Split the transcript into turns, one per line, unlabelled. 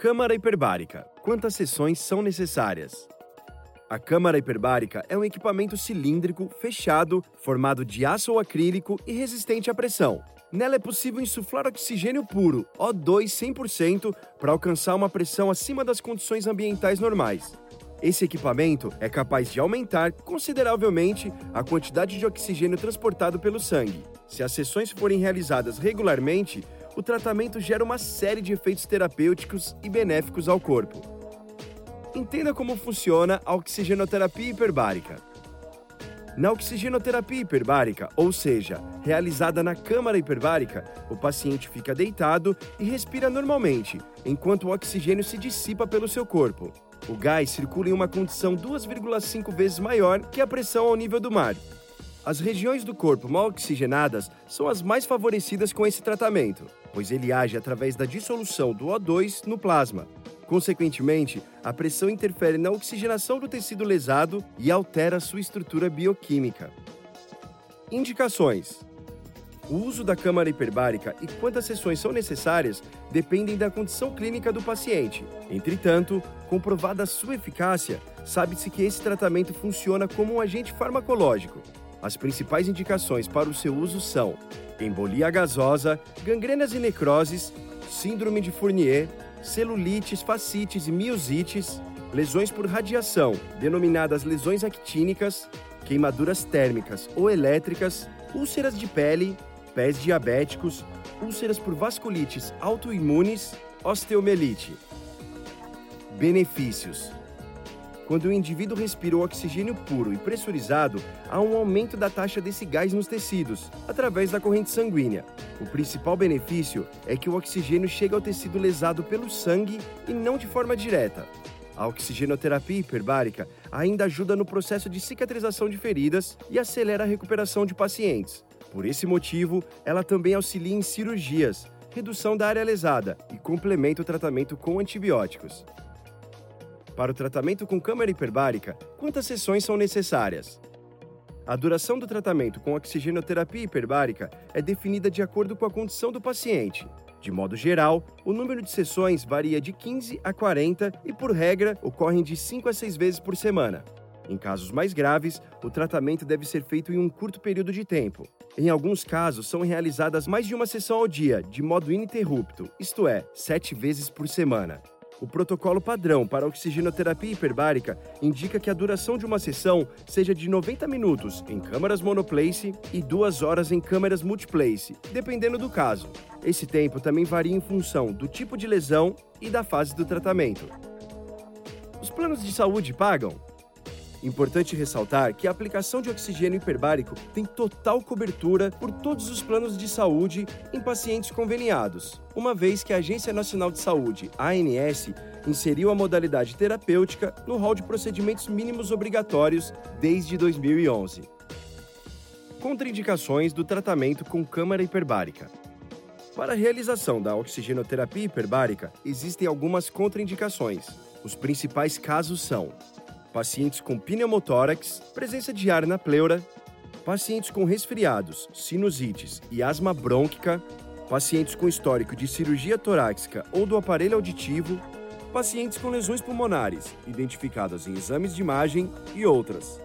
Câmara hiperbárica. Quantas sessões são necessárias? A câmara hiperbárica é um equipamento cilíndrico, fechado, formado de aço ou acrílico e resistente à pressão. Nela é possível insuflar oxigênio puro, O2 100%, para alcançar uma pressão acima das condições ambientais normais. Esse equipamento é capaz de aumentar consideravelmente a quantidade de oxigênio transportado pelo sangue. Se as sessões forem realizadas regularmente, o tratamento gera uma série de efeitos terapêuticos e benéficos ao corpo. Entenda como funciona a oxigenoterapia hiperbárica. Na oxigenoterapia hiperbárica, ou seja, realizada na câmara hiperbárica, o paciente fica deitado e respira normalmente, enquanto o oxigênio se dissipa pelo seu corpo. O gás circula em uma condição 2,5 vezes maior que a pressão ao nível do mar. As regiões do corpo mal oxigenadas são as mais favorecidas com esse tratamento, pois ele age através da dissolução do O2 no plasma. Consequentemente, a pressão interfere na oxigenação do tecido lesado e altera sua estrutura bioquímica. Indicações: O uso da câmara hiperbárica e quantas sessões são necessárias dependem da condição clínica do paciente. Entretanto, comprovada sua eficácia, sabe-se que esse tratamento funciona como um agente farmacológico, as principais indicações para o seu uso são embolia gasosa, gangrenas e necroses, síndrome de Fournier, celulites, fascites e miosites, lesões por radiação, denominadas lesões actínicas, queimaduras térmicas ou elétricas, úlceras de pele, pés diabéticos, úlceras por vasculites autoimunes, osteomielite. Benefícios: quando o indivíduo respira o oxigênio puro e pressurizado, há um aumento da taxa desse gás nos tecidos, através da corrente sanguínea. O principal benefício é que o oxigênio chega ao tecido lesado pelo sangue e não de forma direta. A oxigenoterapia hiperbárica ainda ajuda no processo de cicatrização de feridas e acelera a recuperação de pacientes. Por esse motivo, ela também auxilia em cirurgias, redução da área lesada e complementa o tratamento com antibióticos. Para o tratamento com câmara hiperbárica, quantas sessões são necessárias? A duração do tratamento com oxigenoterapia hiperbárica é definida de acordo com a condição do paciente. De modo geral, o número de sessões varia de 15 a 40 e, por regra, ocorrem de 5 a 6 vezes por semana. Em casos mais graves, o tratamento deve ser feito em um curto período de tempo. Em alguns casos, são realizadas mais de uma sessão ao dia, de modo ininterrupto, isto é, 7 vezes por semana. O protocolo padrão para oxigenoterapia hiperbárica indica que a duração de uma sessão seja de 90 minutos em câmaras monoplace e 2 horas em câmaras multiplace, dependendo do caso. Esse tempo também varia em função do tipo de lesão e da fase do tratamento. Os planos de saúde pagam? Importante ressaltar que a aplicação de oxigênio hiperbárico tem total cobertura por todos os planos de saúde em pacientes conveniados, uma vez que a Agência Nacional de Saúde, ANS, inseriu a modalidade terapêutica no rol de procedimentos mínimos obrigatórios desde 2011. Contraindicações do tratamento com câmara hiperbárica. Para a realização da oxigenoterapia hiperbárica, existem algumas contraindicações. Os principais casos são pacientes com pneumotórax, presença de ar na pleura, pacientes com resfriados, sinusites e asma brônquica, pacientes com histórico de cirurgia torácica ou do aparelho auditivo, pacientes com lesões pulmonares, identificadas em exames de imagem e outras.